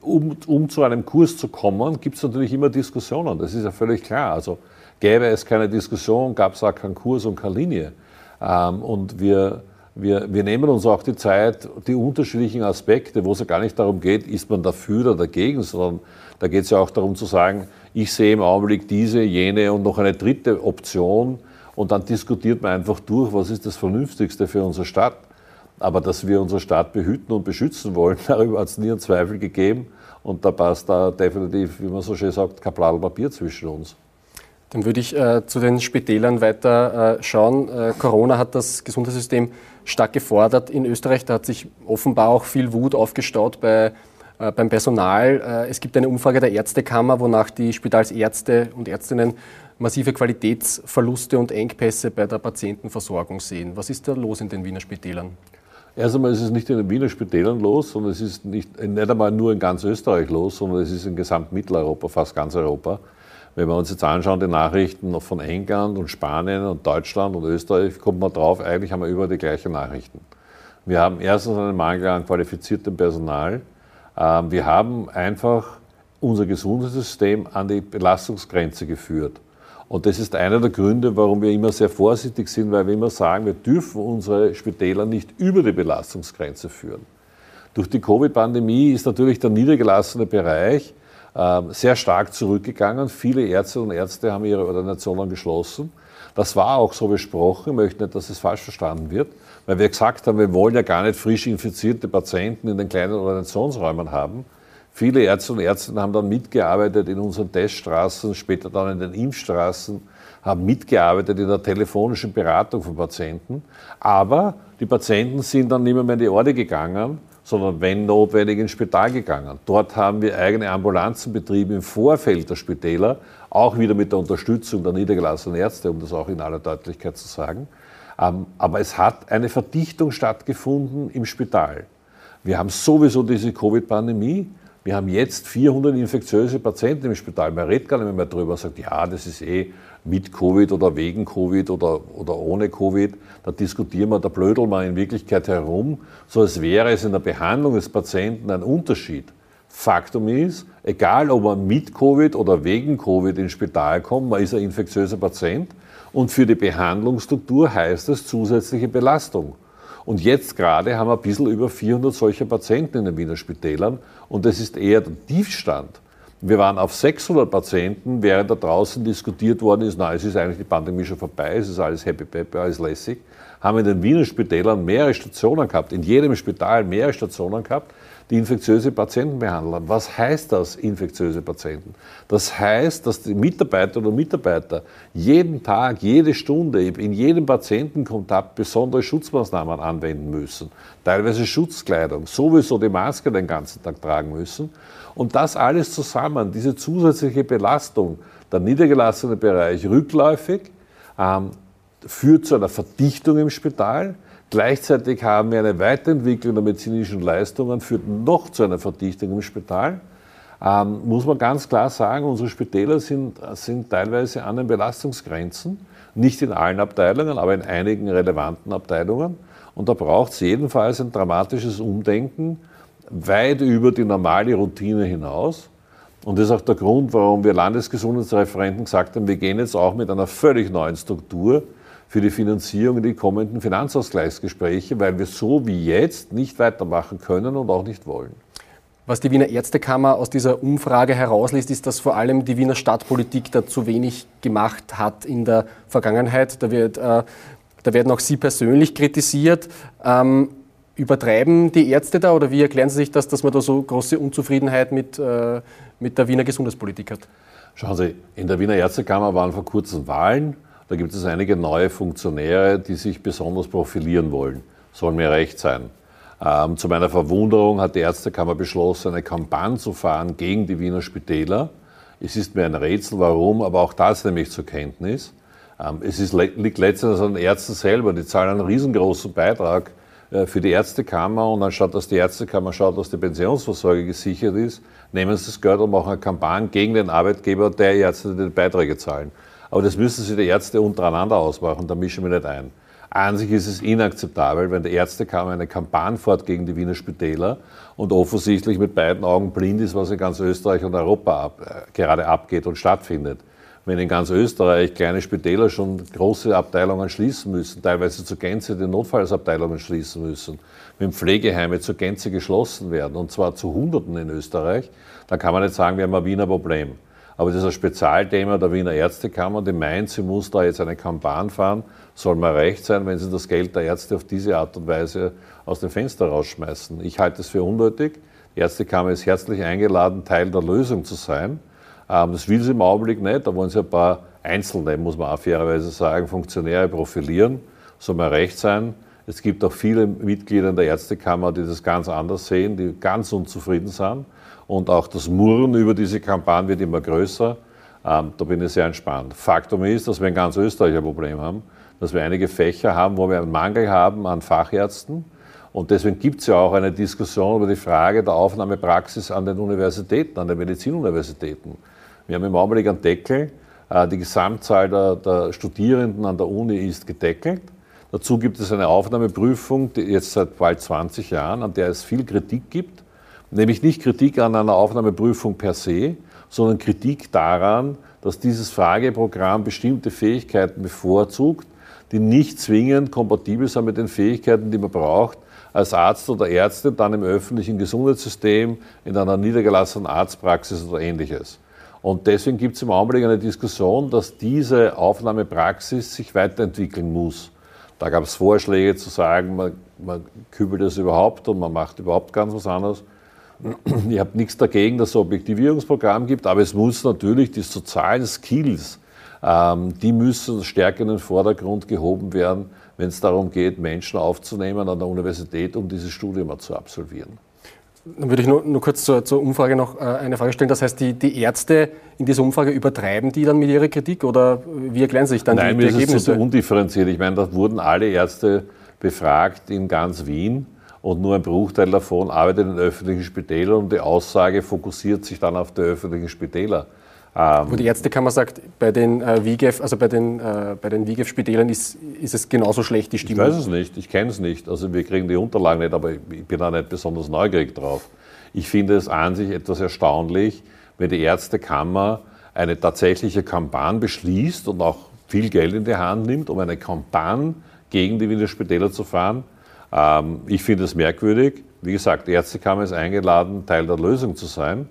um, um, zu einem Kurs zu kommen, gibt es natürlich immer Diskussionen. Das ist ja völlig klar. Also gäbe es keine Diskussion, gab es auch keinen Kurs und keine Linie. Ähm, und wir wir, wir nehmen uns auch die Zeit, die unterschiedlichen Aspekte, wo es ja gar nicht darum geht, ist man dafür oder dagegen, sondern da geht es ja auch darum zu sagen, ich sehe im Augenblick diese, jene und noch eine dritte Option und dann diskutiert man einfach durch, was ist das Vernünftigste für unsere Stadt. Aber dass wir unsere Stadt behüten und beschützen wollen, [laughs] darüber hat es nie einen Zweifel gegeben. Und da passt da definitiv, wie man so schön sagt, kein Blatt Papier zwischen uns. Dann würde ich äh, zu den Spitälern weiter äh, schauen. Äh, Corona hat das Gesundheitssystem stark gefordert in Österreich. Da hat sich offenbar auch viel Wut aufgestaut bei, äh, beim Personal. Äh, es gibt eine Umfrage der Ärztekammer, wonach die Spitalsärzte und Ärztinnen massive Qualitätsverluste und Engpässe bei der Patientenversorgung sehen. Was ist da los in den Wiener Spitälern? Erst einmal ist es nicht in den Wiener Spitälern los, sondern es ist nicht, nicht einmal nur in ganz Österreich los, sondern es ist in gesamt Mitteleuropa, fast ganz Europa. Wenn wir uns jetzt anschauen, die Nachrichten von England und Spanien und Deutschland und Österreich, kommt man drauf, eigentlich haben wir über die gleichen Nachrichten. Wir haben erstens einen Mangel an qualifiziertem Personal. Ähm, wir haben einfach unser Gesundheitssystem an die Belastungsgrenze geführt. Und das ist einer der Gründe, warum wir immer sehr vorsichtig sind, weil wir immer sagen, wir dürfen unsere Spitäler nicht über die Belastungsgrenze führen. Durch die Covid-Pandemie ist natürlich der niedergelassene Bereich sehr stark zurückgegangen. Viele Ärzte und Ärzte haben ihre Ordinationen geschlossen. Das war auch so besprochen. Ich möchte nicht, dass es falsch verstanden wird, weil wir gesagt haben, wir wollen ja gar nicht frisch infizierte Patienten in den kleinen Ordinationsräumen haben. Viele Ärzte und Ärzte haben dann mitgearbeitet in unseren Teststraßen, später dann in den Impfstraßen, haben mitgearbeitet in der telefonischen Beratung von Patienten. Aber die Patienten sind dann nicht mehr in die Orde gegangen, sondern wenn notwendig ins Spital gegangen. Dort haben wir eigene Ambulanzen betrieben im Vorfeld der Spitäler, auch wieder mit der Unterstützung der niedergelassenen Ärzte, um das auch in aller Deutlichkeit zu sagen. Ähm, aber es hat eine Verdichtung stattgefunden im Spital. Wir haben sowieso diese Covid-Pandemie. Wir haben jetzt 400 infektiöse Patienten im Spital. Man redet gar nicht mehr darüber, sagt, ja, das ist eh mit Covid oder wegen Covid oder, oder ohne Covid. Da diskutieren wir, da blödeln wir in Wirklichkeit herum, so als wäre es in der Behandlung des Patienten ein Unterschied. Faktum ist, egal ob man mit Covid oder wegen Covid ins Spital kommt, man ist ein infektiöser Patient und für die Behandlungsstruktur heißt es zusätzliche Belastung. Und jetzt gerade haben wir ein bisschen über 400 solcher Patienten in den Wiener Spitälern und das ist eher der Tiefstand. Wir waren auf 600 Patienten, während da draußen diskutiert worden ist, na, es ist eigentlich die Pandemie schon vorbei, es ist alles happy peppy, alles lässig, haben in den Wiener Spitälern mehrere Stationen gehabt, in jedem Spital mehrere Stationen gehabt, die infektiöse Patienten behandeln. Was heißt das, infektiöse Patienten? Das heißt, dass die Mitarbeiterinnen und Mitarbeiter jeden Tag, jede Stunde, in jedem Patientenkontakt besondere Schutzmaßnahmen anwenden müssen. Teilweise Schutzkleidung, sowieso die Maske den ganzen Tag tragen müssen. Und das alles zusammen, diese zusätzliche Belastung, der niedergelassene Bereich rückläufig, ähm, führt zu einer Verdichtung im Spital. Gleichzeitig haben wir eine Weiterentwicklung der medizinischen Leistungen, führt noch zu einer Verdichtung im Spital. Ähm, muss man ganz klar sagen, unsere Spitäler sind, sind teilweise an den Belastungsgrenzen, nicht in allen Abteilungen, aber in einigen relevanten Abteilungen. Und da braucht es jedenfalls ein dramatisches Umdenken, weit über die normale Routine hinaus. Und das ist auch der Grund, warum wir Landesgesundheitsreferenten gesagt haben, wir gehen jetzt auch mit einer völlig neuen Struktur für die Finanzierung die kommenden Finanzausgleichsgespräche, weil wir so wie jetzt nicht weitermachen können und auch nicht wollen. Was die Wiener Ärztekammer aus dieser Umfrage herausliest, ist, dass vor allem die Wiener Stadtpolitik da zu wenig gemacht hat in der Vergangenheit. Da, wird, äh, da werden auch Sie persönlich kritisiert. Ähm, übertreiben die Ärzte da oder wie erklären Sie sich das, dass man da so große Unzufriedenheit mit, äh, mit der Wiener Gesundheitspolitik hat? Schauen Sie, in der Wiener Ärztekammer waren vor kurzem Wahlen. Da gibt es einige neue Funktionäre, die sich besonders profilieren wollen. Soll mir recht sein. Ähm, zu meiner Verwunderung hat die Ärztekammer beschlossen, eine Kampagne zu fahren gegen die Wiener Spitäler. Es ist mir ein Rätsel, warum, aber auch das nehme ich zur Kenntnis. Ähm, es ist, liegt letztendlich an den Ärzten selber. Die zahlen einen riesengroßen Beitrag für die Ärztekammer und anstatt dass die Ärztekammer schaut, dass die Pensionsversorgung gesichert ist, nehmen sie das Geld und machen eine Kampagne gegen den Arbeitgeber der Ärzte, die die Beiträge zahlen. Aber das müssen sich die Ärzte untereinander ausmachen, da mischen wir nicht ein. An sich ist es inakzeptabel, wenn die Ärztekammer eine Kampagne fährt gegen die Wiener Spitäler und offensichtlich mit beiden Augen blind ist, was in ganz Österreich und Europa ab, äh, gerade abgeht und stattfindet. Wenn in ganz Österreich kleine Spitäler schon große Abteilungen schließen müssen, teilweise zur Gänze die Notfallsabteilungen schließen müssen, wenn Pflegeheime zur Gänze geschlossen werden, und zwar zu Hunderten in Österreich, dann kann man nicht sagen, wir haben ein Wiener Problem. Aber das ist ein Spezialthema der Wiener Ärztekammer, die meint, sie muss da jetzt eine Kampagne fahren, soll mal recht sein, wenn sie das Geld der Ärzte auf diese Art und Weise aus dem Fenster rausschmeißen. Ich halte es für unnötig. Die Ärztekammer ist herzlich eingeladen, Teil der Lösung zu sein. Ähm, das will sie im Augenblick nicht. Da wollen sie ein paar Einzelne, muss man auch fairerweise sagen, Funktionäre profilieren. Soll mal recht sein. Es gibt auch viele Mitglieder in der Ärztekammer, die das ganz anders sehen, die ganz unzufrieden sind. Und auch das Murren über diese Kampagne wird immer größer. Ähm, da bin ich sehr entspannt. Faktum ist, dass wir in ganz Österreich ein Problem haben, dass wir einige Fächer haben, wo wir einen Mangel haben an Fachärzten und deswegen gibt es ja auch eine Diskussion über die Frage der Aufnahmepraxis an den Universitäten, an den Medizinuniversitäten. Wir haben im Augenblick einen Deckel. Äh, die Gesamtzahl der, der, Studierenden an der Uni ist gedeckelt. Dazu gibt es eine Aufnahmeprüfung, die jetzt seit bald 20 Jahren, an der es viel Kritik gibt. Nämlich nicht Kritik an einer Aufnahmeprüfung per se, sondern Kritik daran, dass dieses Frageprogramm bestimmte Fähigkeiten bevorzugt, die nicht zwingend kompatibel sind mit den Fähigkeiten, die man braucht, als Arzt oder Ärztin dann im öffentlichen Gesundheitssystem, in einer niedergelassenen Arztpraxis oder ähnliches. Und deswegen gibt es im Augenblick eine Diskussion, dass diese Aufnahmepraxis sich weiterentwickeln muss. Da gab es Vorschläge zu sagen, man, man kübelt das überhaupt und man macht überhaupt ganz was anderes. Ich habe nichts dagegen, dass es ein Objektivierungsprogramm gibt, aber es muss natürlich die sozialen Skills, ähm, die müssen stärker in den Vordergrund gehoben werden, wenn es darum geht, Menschen aufzunehmen an der Universität, um dieses Studium zu absolvieren. Dann würde ich nur, nur kurz zur, zur, Umfrage noch äh, eine Frage stellen. Das heißt, die, die, Ärzte in dieser Umfrage übertreiben die dann mit ihrer Kritik oder wie erklären sich dann Nein, die, die Ergebnisse? Nein, mir ist es zu undifferenziert. Ich meine, da wurden alle Ärzte befragt in ganz Wien und nur ein Bruchteil davon arbeitet in öffentlichen Spitälern und die Aussage fokussiert sich dann auf die öffentlichen Spitäler. Ähm, Wo die Ärztekammer sagt, bei den äh, WIGEF, also bei den, äh, bei den WIGEF-Spitälern ist, ist es genauso schlecht, die Stimmung? Ich weiß es nicht, ich kenne es nicht. Also wir kriegen die Unterlagen nicht, aber ich bin da nicht besonders neugierig drauf. Ich finde es an sich etwas erstaunlich, wenn die Ärztekammer eine tatsächliche Kampagne beschließt und auch viel Geld in die Hand nimmt, um eine Kampagne gegen die Wiener Spitäler zu fahren. Ähm, ich finde es merkwürdig. Wie gesagt, die Ärztekammer ist eingeladen, Teil der Lösung zu sein.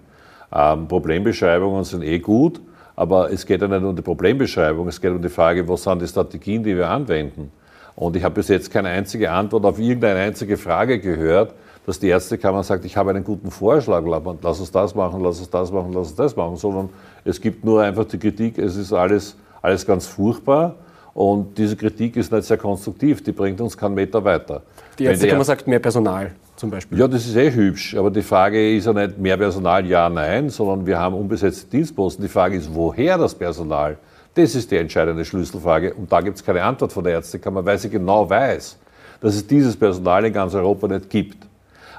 Ähm, Problembeschreibungen sind eh gut, aber es geht ja nicht um die Problembeschreibung, es geht um die Frage, was sind die Strategien, die wir anwenden. Und ich habe bis jetzt keine einzige Antwort auf irgendeine einzige Frage gehört, dass die Ärztekammer sagt, ich habe einen guten Vorschlag, lass uns das machen, lass uns das machen, lass uns das machen, sondern es gibt nur einfach die Kritik, es ist alles, alles ganz furchtbar. Und diese Kritik ist nicht sehr konstruktiv, die bringt uns keinen Meter weiter. Die Ärztekammer sagt mehr Personal zum Beispiel? Ja, das ist eh hübsch. Aber die Frage ist ja nicht mehr Personal, ja, nein, sondern wir haben unbesetzte Dienstposten. Die Frage ist, woher das Personal? Das ist die entscheidende Schlüsselfrage. Und da gibt es keine Antwort von der Ärztekammer, weil sie genau weiß, dass es dieses Personal in ganz Europa nicht gibt.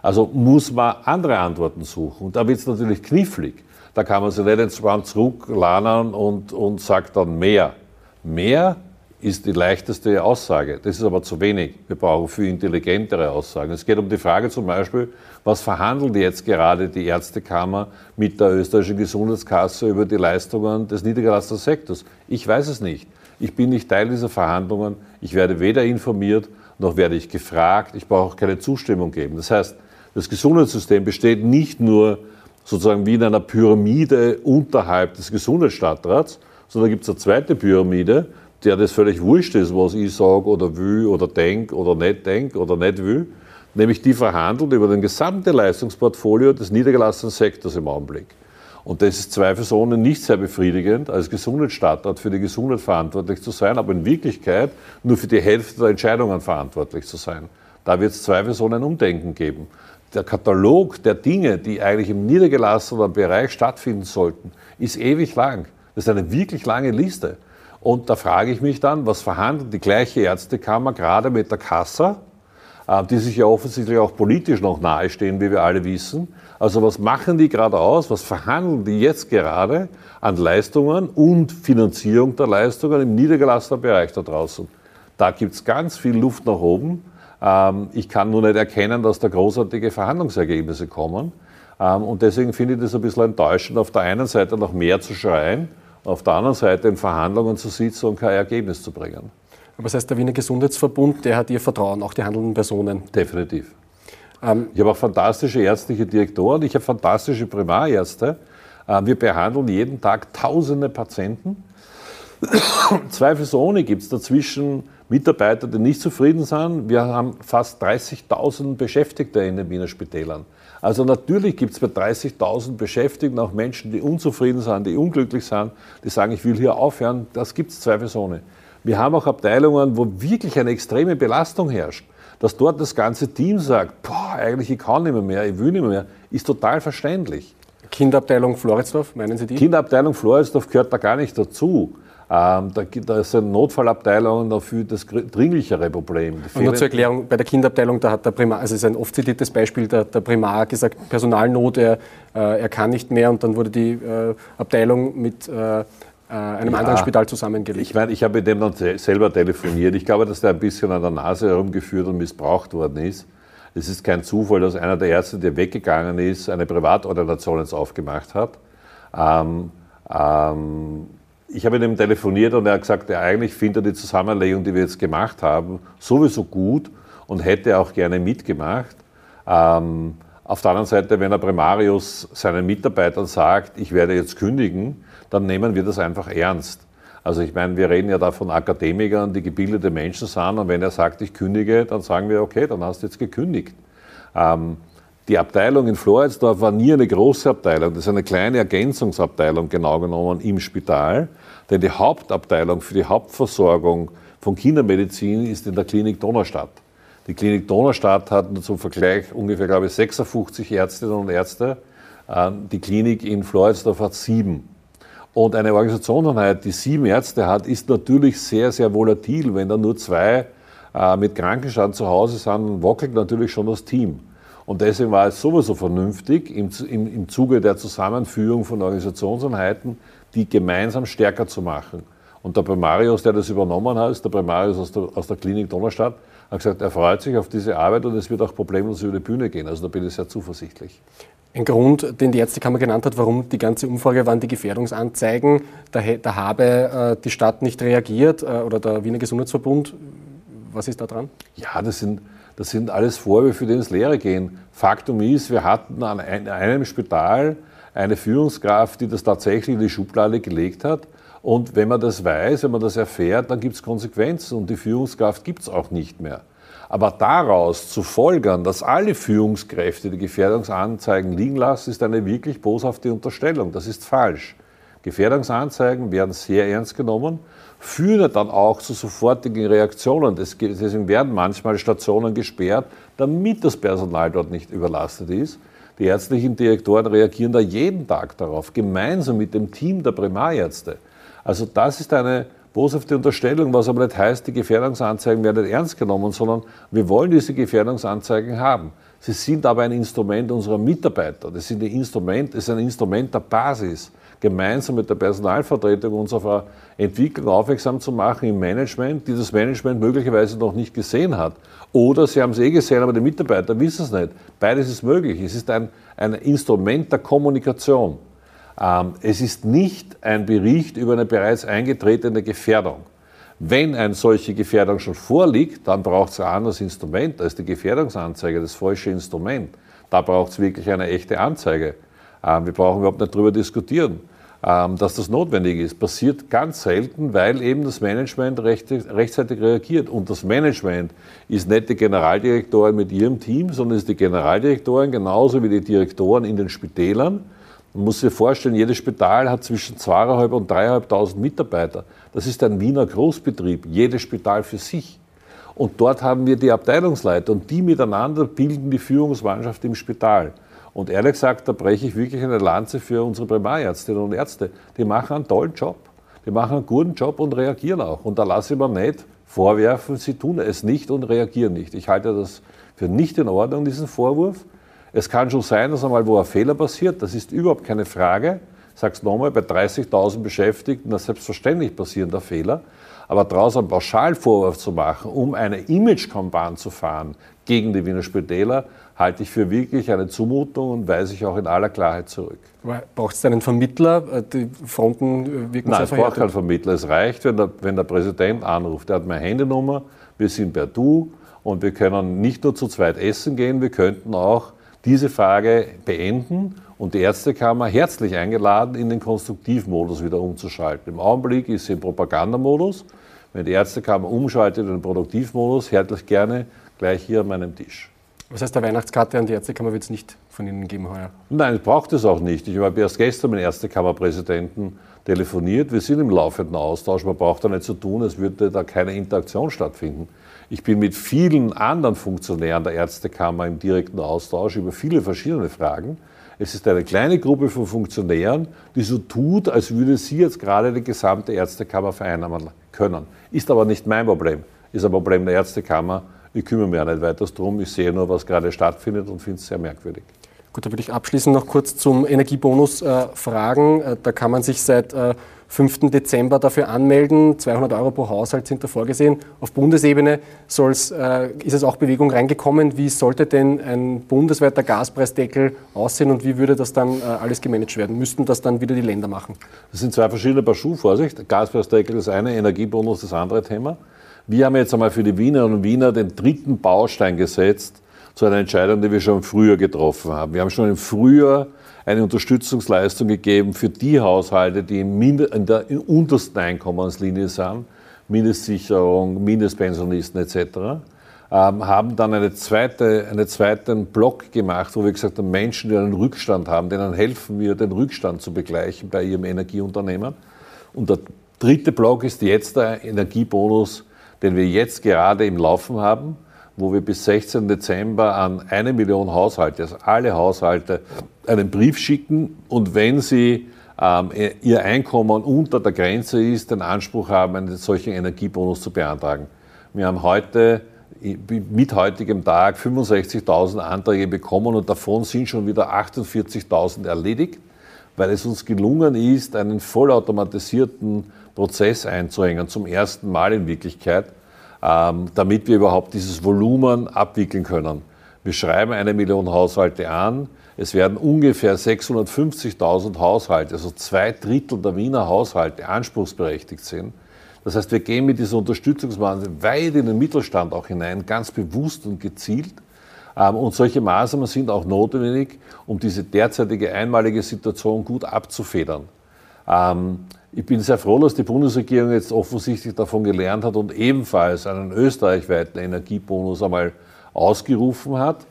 Also muss man andere Antworten suchen. Und da wird es natürlich knifflig. Da kann man sich nicht entspannt zurückladen und, und sagt dann mehr. Mehr ist die leichteste Aussage. Das ist aber zu wenig. Wir brauchen viel intelligentere Aussagen. Es geht um die Frage zum Beispiel, was verhandelt jetzt gerade die Ärztekammer mit der österreichischen Gesundheitskasse über die Leistungen des niedergelassenen Sektors? Ich weiß es nicht. Ich bin nicht Teil dieser Verhandlungen. Ich werde weder informiert, noch werde ich gefragt. Ich brauche auch keine Zustimmung geben. Das heißt, das Gesundheitssystem besteht nicht nur sozusagen wie in einer Pyramide unterhalb des Gesundheitsstadtrats, sondern gibt es eine zweite Pyramide, der das völlig wurscht ist, was ich sage oder will oder denke oder nicht denke oder nicht will, nämlich die verhandelt über den gesamten Leistungsportfolio des niedergelassenen Sektors im Augenblick. Und das ist zweifelsohne nicht sehr befriedigend, als Gesundheitsstadtrat für die Gesundheit verantwortlich zu sein, aber in Wirklichkeit nur für die Hälfte der Entscheidungen verantwortlich zu sein. Da wird es zweifelsohne ein Umdenken geben. Der Katalog der Dinge, die eigentlich im niedergelassenen Bereich stattfinden sollten, ist ewig lang. Das ist eine wirklich lange Liste. Und da frage ich mich dann, was verhandelt die gleiche Ärztekammer gerade mit der Kassa, äh, die sich ja offensichtlich auch politisch noch nahestehen, wie wir alle wissen. Also was machen die gerade aus, was verhandeln die jetzt gerade an Leistungen und Finanzierung der Leistungen im niedergelassenen Bereich da draußen? Da gibt es ganz viel Luft nach oben. Ähm, ich kann nur nicht erkennen, dass da großartige Verhandlungsergebnisse kommen. Ähm, und deswegen finde ich das ein bisschen enttäuschend, auf der einen Seite noch mehr zu schreien auf der anderen Seite in Verhandlungen zu sitzen und kein Ergebnis zu bringen. Aber das heißt, der Wiener Gesundheitsverbund, der hat Ihr Vertrauen, auch die handelnden Personen? Definitiv. Ähm, ich habe auch fantastische ärztliche Direktoren, ich habe fantastische Primarärzte. Äh, wir behandeln jeden Tag tausende Patienten. [coughs] Zweifelsohne gibt es dazwischen Mitarbeiter, die nicht zufrieden sind. Wir haben fast 30.000 Beschäftigte in den Wiener Spitälern. Also natürlich gibt es bei 30.000 Beschäftigten auch Menschen, die unzufrieden sind, die unglücklich sind, die sagen, ich will hier aufhören. Das gibt es zweifelsohne. Wir haben auch Abteilungen, wo wirklich eine extreme Belastung herrscht. Dass dort das ganze Team sagt, boah, eigentlich ich kann nicht mehr, mehr ich will nicht mehr, ist total verständlich. Kinderabteilung Floridsdorf, meinen Sie die? Kinderabteilung Floridsdorf gehört da gar nicht dazu. Ähm, da, da ist eine Notfallabteilung dafür das dringlichere Problem. Und nur zur Erklärung, bei der Kinderabteilung, da hat der Primar, also es ist ein oft zitiertes Beispiel, der, der Primar gesagt, Personalnot, er, äh, er kann nicht mehr und dann wurde die äh, Abteilung mit äh, äh einem ja, anderen Spital zusammengelegt. Ich meine, ich habe mit dem dann selber telefoniert. Ich glaube, dass der ein bisschen an der Nase herumgeführt und missbraucht worden ist. Es ist kein Zufall, dass einer der Ärzte, der weggegangen ist, eine Privatordination jetzt aufgemacht hat. Ähm, ähm, ich habe mit ihm telefoniert und er hat gesagt, er eigentlich findet die Zusammenlegung, die wir jetzt gemacht haben, sowieso gut und hätte auch gerne mitgemacht. Ähm, auf der anderen Seite, wenn der Primarius seinen Mitarbeitern sagt, ich werde jetzt kündigen, dann nehmen wir das einfach ernst. Also ich meine, wir reden ja da von Akademikern, die gebildete Menschen sind und wenn er sagt, ich kündige, dann sagen wir, okay, dann hast du jetzt gekündigt. Ähm, die Abteilung in Floridsdorf war nie eine große Abteilung, das ist eine kleine Ergänzungsabteilung genau genommen im Spital, denn die Hauptabteilung für die Hauptversorgung von Kindermedizin ist in der Klinik Donaustadt. Die Klinik Donaustadt hat zum Vergleich ungefähr, glaube ich, 56 Ärztinnen und Ärzte. Ähm, die Klinik in Floridsdorf hat sieben. Und eine Organisationseinheit, die sieben Ärzte hat, ist natürlich sehr, sehr volatil. Wenn da nur zwei äh, mit Krankenstand zu Hause sind, wackelt natürlich schon das Team. Und deswegen war es sowieso vernünftig, im, im, im Zuge der Zusammenführung von Organisationseinheiten, die gemeinsam stärker zu machen. Und der Primarius, der das übernommen hat, ist der Primarius aus der, aus der Klinik Donnerstadt, hat gesagt, er freut sich auf diese Arbeit und es wird auch problemlos über die Bühne gehen. Also da bin ich sehr zuversichtlich. Ein Grund, den die Ärztekammer genannt hat, warum die ganze Umfrage waren die Gefährdungsanzeigen. Da, da habe äh, die Stadt nicht reagiert äh, oder der Wiener Gesundheitsverbund. Was ist da dran? Ja, das sind, das sind alles Vorwürfe, die ins Leere gehen. Faktum ist, wir hatten an einem Spital eine Führungskraft, die das tatsächlich in die Schublade gelegt hat. Und wenn man das weiß, wenn man das erfährt, dann gibt es Konsequenzen und die Führungskraft gibt es auch nicht mehr. Aber daraus zu folgern, dass alle Führungskräfte die Gefährdungsanzeigen liegen lassen, ist eine wirklich boshafte Unterstellung. Das ist falsch. Gefährdungsanzeigen werden sehr ernst genommen führen dann auch zu sofortigen Reaktionen. Deswegen werden manchmal Stationen gesperrt, damit das Personal dort nicht überlastet ist. Die ärztlichen Direktoren reagieren da jeden Tag darauf, gemeinsam mit dem Team der Primarärzte. Also das ist eine boshafte Unterstellung, was aber nicht heißt, die Gefährdungsanzeigen werden nicht ernst genommen, sondern wir wollen diese Gefährdungsanzeigen haben. Sie sind aber ein Instrument unserer Mitarbeiter. Das, sind die Instrument, ist ein Instrument der Basis gemeinsam mit der Personalvertretung uns auf eine Entwicklung aufmerksam zu machen im Management, die das Management möglicherweise noch nicht gesehen hat. Oder sie haben es eh gesehen, aber die Mitarbeiter wissen es nicht. Beides ist möglich. Es ist ein, ein Instrument der Kommunikation. Ähm, es ist nicht ein Bericht über eine bereits eingetretene Gefährdung. Wenn eine solche Gefährdung schon vorliegt, dann braucht es ein anderes Instrument. Ist die Gefährdungsanzeige das falsche Instrument. Da braucht es wirklich eine echte Anzeige. Ähm, wir brauchen überhaupt nicht darüber diskutieren. Ähm, dass das notwendig ist. Passiert ganz selten, weil eben das Management rechtzeitig reagiert. Und das Management ist nicht die Generaldirektorin mit ihrem Team, sondern ist die Generaldirektorin genauso wie die Direktoren in den Spitälern. Man muss sich vorstellen, jedes Spital hat zwischen 2.500 und 3.500 Mitarbeiter. Das ist ein Wiener Großbetrieb, jedes Spital für sich. Und dort haben wir die Abteilungsleiter und die miteinander bilden die Führungsmannschaft im Spital. Und ehrlich gesagt, da breche ich wirklich eine Lanze für unsere Primarärztinnen und Ärzte. Die machen einen tollen Job. Die machen einen guten Job und reagieren auch. Und da lasse ich mir nicht vorwerfen, sie tun es nicht und reagieren nicht. Ich halte das für nicht in Ordnung, diesen Vorwurf. Es kann schon sein, dass einmal wo ein Fehler passiert, das ist überhaupt keine Frage. Ich sage es nochmal, bei 30.000 Beschäftigten, das selbstverständlich passieren da Fehler. Aber daraus einen Pauschalvorwurf zu machen, um eine Imagekampagne zu fahren gegen die Wiener Spitäler, halte ich für wirklich eine Zumutung und weise ich auch in aller Klarheit zurück. Braucht es einen Vermittler? Äh, die Fronten äh, wirken Nein, es braucht keinen Vermittler. Es reicht, wenn der, wenn der Präsident anruft. Der hat meine Handynummer, wir sind per Du und wir können nicht nur zu zweit essen gehen, wir könnten auch diese Frage beenden und die Ärztekammer herzlich eingeladen, in den Konstruktivmodus wieder umzuschalten. Im Augenblick ist sie im Propagandamodus. Wenn die Ärztekammer umschaltet in den Produktivmodus, herzlich gerne gleich hier an meinem Tisch. Was heißt, der Weihnachtskarte an die Ärztekammer wird es nicht von Ihnen geben heuer? Nein, ich brauche das auch nicht. Ich habe erst gestern mit dem Ärztekammerpräsidenten telefoniert. Wir sind im laufenden Austausch. Man braucht da nicht so tun, als würde da keine Interaktion stattfinden. Ich bin mit vielen anderen Funktionären der Ärztekammer im direkten Austausch über viele verschiedene Fragen. Es ist eine kleine Gruppe von Funktionären, die so tut, als würde sie jetzt gerade die gesamte Ärztekammer vereinnahmen können. Ist aber nicht mein Problem, ist ein Problem der Ärztekammer ich kümmere mich auch nicht weiter darum. Ich sehe nur, was gerade stattfindet und finde es sehr merkwürdig. Gut, da würde ich abschließend noch kurz zum Energiebonus äh, fragen. Äh, da kann man sich seit äh, 5. Dezember dafür anmelden. 200 Euro pro Haushalt sind da vorgesehen. Auf Bundesebene äh, ist es auch Bewegung reingekommen. Wie sollte denn ein bundesweiter Gaspreisdeckel aussehen und wie würde das dann äh, alles gemanagt werden? Müssten das dann wieder die Länder machen? Das sind zwei verschiedene Paar Schuhe, Vorsicht. Gaspreisdeckel ist eine, Energiebonus das andere Thema. Wir haben jetzt einmal für die Wienerinnen und Wiener den dritten Baustein gesetzt zu einer Entscheidung, die wir schon im Frühjahr getroffen haben. Wir haben schon im Frühjahr eine Unterstützungsleistung gegeben für die Haushalte, die in der untersten Einkommenslinie sind, Mindestsicherung, Mindestpensionisten etc., ähm, haben dann eine zweite, einen zweiten Block gemacht, wo wir gesagt haben, Menschen, die einen Rückstand haben, denen helfen wir, den Rückstand zu begleichen bei ihrem Energieunternehmen. Und der dritte Block ist jetzt der Energiebonus den wir jetzt gerade im Laufen haben, wo wir bis 16. Dezember an eine Million Haushalte, also alle Haushalte, einen Brief schicken und wenn sie ähm, ihr Einkommen unter der Grenze ist, den Anspruch haben, einen solchen Energiebonus zu beantragen. Wir haben heute mit heutigem Tag 65.000 Anträge bekommen und davon sind schon wieder 48.000 erledigt, weil es uns gelungen ist, einen vollautomatisierten Prozess einzuhängen, zum ersten Mal in Wirklichkeit, ähm, damit wir überhaupt dieses Volumen abwickeln können. Wir schreiben eine Million Haushalte an. Es werden ungefähr 650.000 Haushalte, also zwei Drittel der Wiener Haushalte, anspruchsberechtigt sind. Das heißt, wir gehen mit dieser Unterstützungsmaßnahme weit in den Mittelstand auch hinein, ganz bewusst und gezielt. Ähm, und solche Maßnahmen sind auch notwendig, um diese derzeitige einmalige Situation gut abzufedern. Ich bin sehr froh, dass die Bundesregierung jetzt offensichtlich davon gelernt hat und ebenfalls einen österreichweiten Energiebonus einmal ausgerufen hat.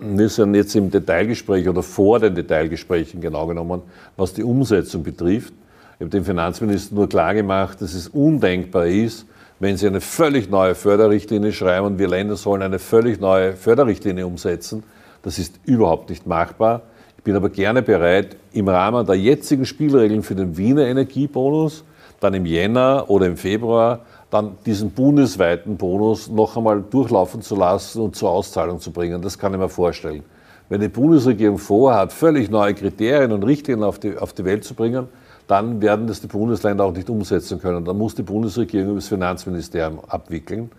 Wir sind jetzt im Detailgespräch oder vor den Detailgesprächen genau genommen, was die Umsetzung betrifft. Ich habe dem Finanzminister nur klargemacht, dass es undenkbar ist, wenn Sie eine völlig neue Förderrichtlinie schreiben und wir Länder sollen eine völlig neue Förderrichtlinie umsetzen. Das ist überhaupt nicht machbar. Ich bin aber gerne bereit, im Rahmen der jetzigen Spielregeln für den Wiener Energiebonus, dann im Jänner oder im Februar, dann diesen bundesweiten Bonus noch einmal durchlaufen zu lassen und zur Auszahlung zu bringen. Das kann ich mir vorstellen. Wenn die Bundesregierung vorhat, völlig neue Kriterien und Richtlinien auf die, auf die Welt zu bringen, dann werden das die Bundesländer auch nicht umsetzen können. Dann muss die Bundesregierung über das Finanzministerium abwickeln.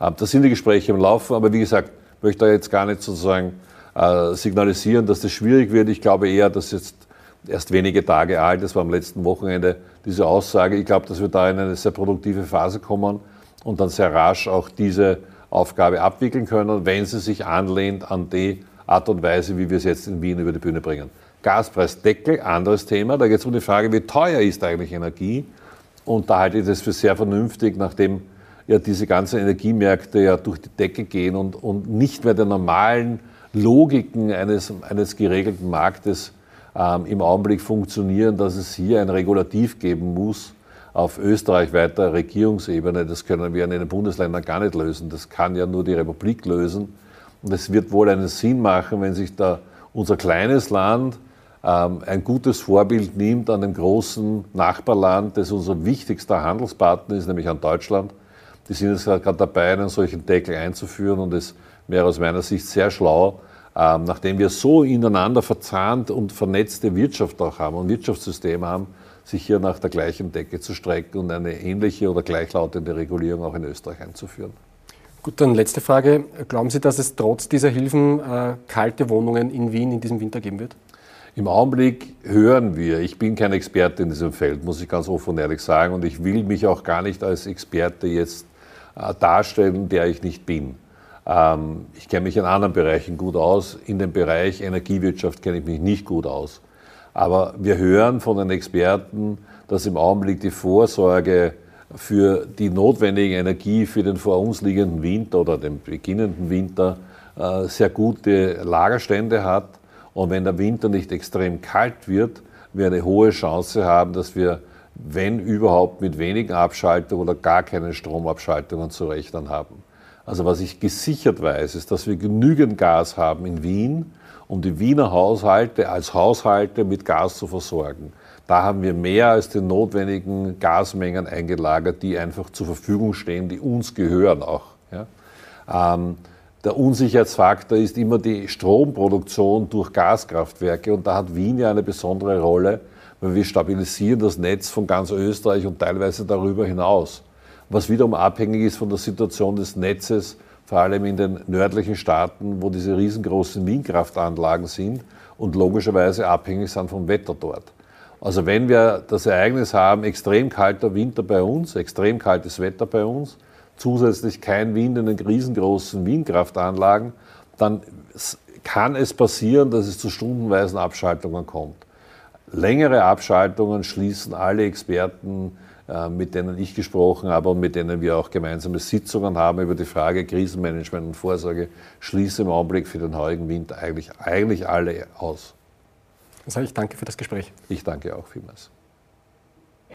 Ähm, da sind die Gespräche im Laufen, aber wie gesagt, möchte da jetzt gar nicht sozusagen äh, signalisieren, dass das schwierig wird. Ich glaube eher, dass jetzt erst wenige Tage alt, das war am letzten Wochenende diese Aussage. Ich glaube, dass wir da in eine sehr produktive Phase kommen und dann sehr rasch auch diese Aufgabe abwickeln können, wenn sie sich anlehnt an die Art und Weise, wie wir es jetzt in Wien über die Bühne bringen. Gaspreisdeckel, anderes Thema. Da geht es um die Frage, wie teuer ist eigentlich Energie? Und da halte ich das für sehr vernünftig, nachdem ja diese ganzen Energiemärkte ja durch die Decke gehen und, und nicht mehr der normalen Logiken eines, eines geregelten Marktes ähm, im Augenblick funktionieren, dass es hier ein Regulativ geben muss auf österreichweiter Regierungsebene. Das können wir in den Bundesländern gar nicht lösen. Das kann ja nur die Republik lösen. Und es wird wohl einen Sinn machen, wenn sich da unser kleines Land ähm, ein gutes Vorbild nimmt an dem großen Nachbarland, das unser wichtigster Handelspartner ist, nämlich an Deutschland. Die sind jetzt gerade dabei, einen solchen Deckel einzuführen und es wäre aus meiner Sicht sehr schlau, ähm, nachdem wir so ineinander verzahnt und vernetzte Wirtschaft auch haben und Wirtschaftssystem haben, sich hier nach der gleichen Decke zu strecken und eine ähnliche oder gleichlautende Regulierung auch in Österreich einzuführen. Gut, dann letzte Frage. Glauben Sie, dass es trotz dieser Hilfen äh, kalte Wohnungen in Wien in diesem Winter geben wird? Im Augenblick hören wir, ich bin kein Experte in diesem Feld, muss ich ganz offen und ehrlich sagen, und ich will mich auch gar nicht als Experte jetzt äh, darstellen, der ich nicht bin. Ähm, ich kenne mich in anderen Bereichen gut aus, in dem Bereich Energiewirtschaft kenne ich mich nicht gut aus. Aber wir hören von den Experten, dass im Augenblick die Vorsorge für die notwendige Energie für den vor uns liegenden Winter oder den beginnenden Winter äh, sehr gute Lagerstände hat und wenn der Winter nicht extrem kalt wird, wir eine hohe Chance haben, dass wir, wenn überhaupt, mit wenigen Abschaltungen oder gar keinen Stromabschaltungen zu rechnen haben. Also was ich gesichert weiß, ist, dass wir genügend Gas haben in Wien, um die Wiener Haushalte als Haushalte mit Gas zu versorgen. Da haben wir mehr als die notwendigen Gasmengen eingelagert, die einfach zur Verfügung stehen, die uns gehören auch. Ja. Ähm, der Unsicherheitsfaktor ist immer die Stromproduktion durch Gaskraftwerke und da hat Wien ja eine besondere Rolle, weil wir stabilisieren das Netz von ganz Österreich und teilweise darüber hinaus, was wiederum abhängig ist von der Situation des Netzes, vor allem in den nördlichen Staaten, wo diese riesengroßen Windkraftanlagen sind und logischerweise abhängig sind vom Wetter dort. Also wenn wir das Ereignis haben, extrem kalter Winter bei uns, extrem kaltes Wetter bei uns, zusätzlich kein Wind in den riesengroßen Windkraftanlagen, dann kann es passieren, dass es zu stundenweisen Abschaltungen kommt. Längere Abschaltungen schließen alle Experten, mit denen ich gesprochen habe und mit denen wir auch gemeinsame Sitzungen haben über die Frage Krisenmanagement und Vorsorge, schließen im Augenblick für den heutigen Winter eigentlich, eigentlich alle aus. Dann sage ich danke für das Gespräch. Ich danke auch vielmals.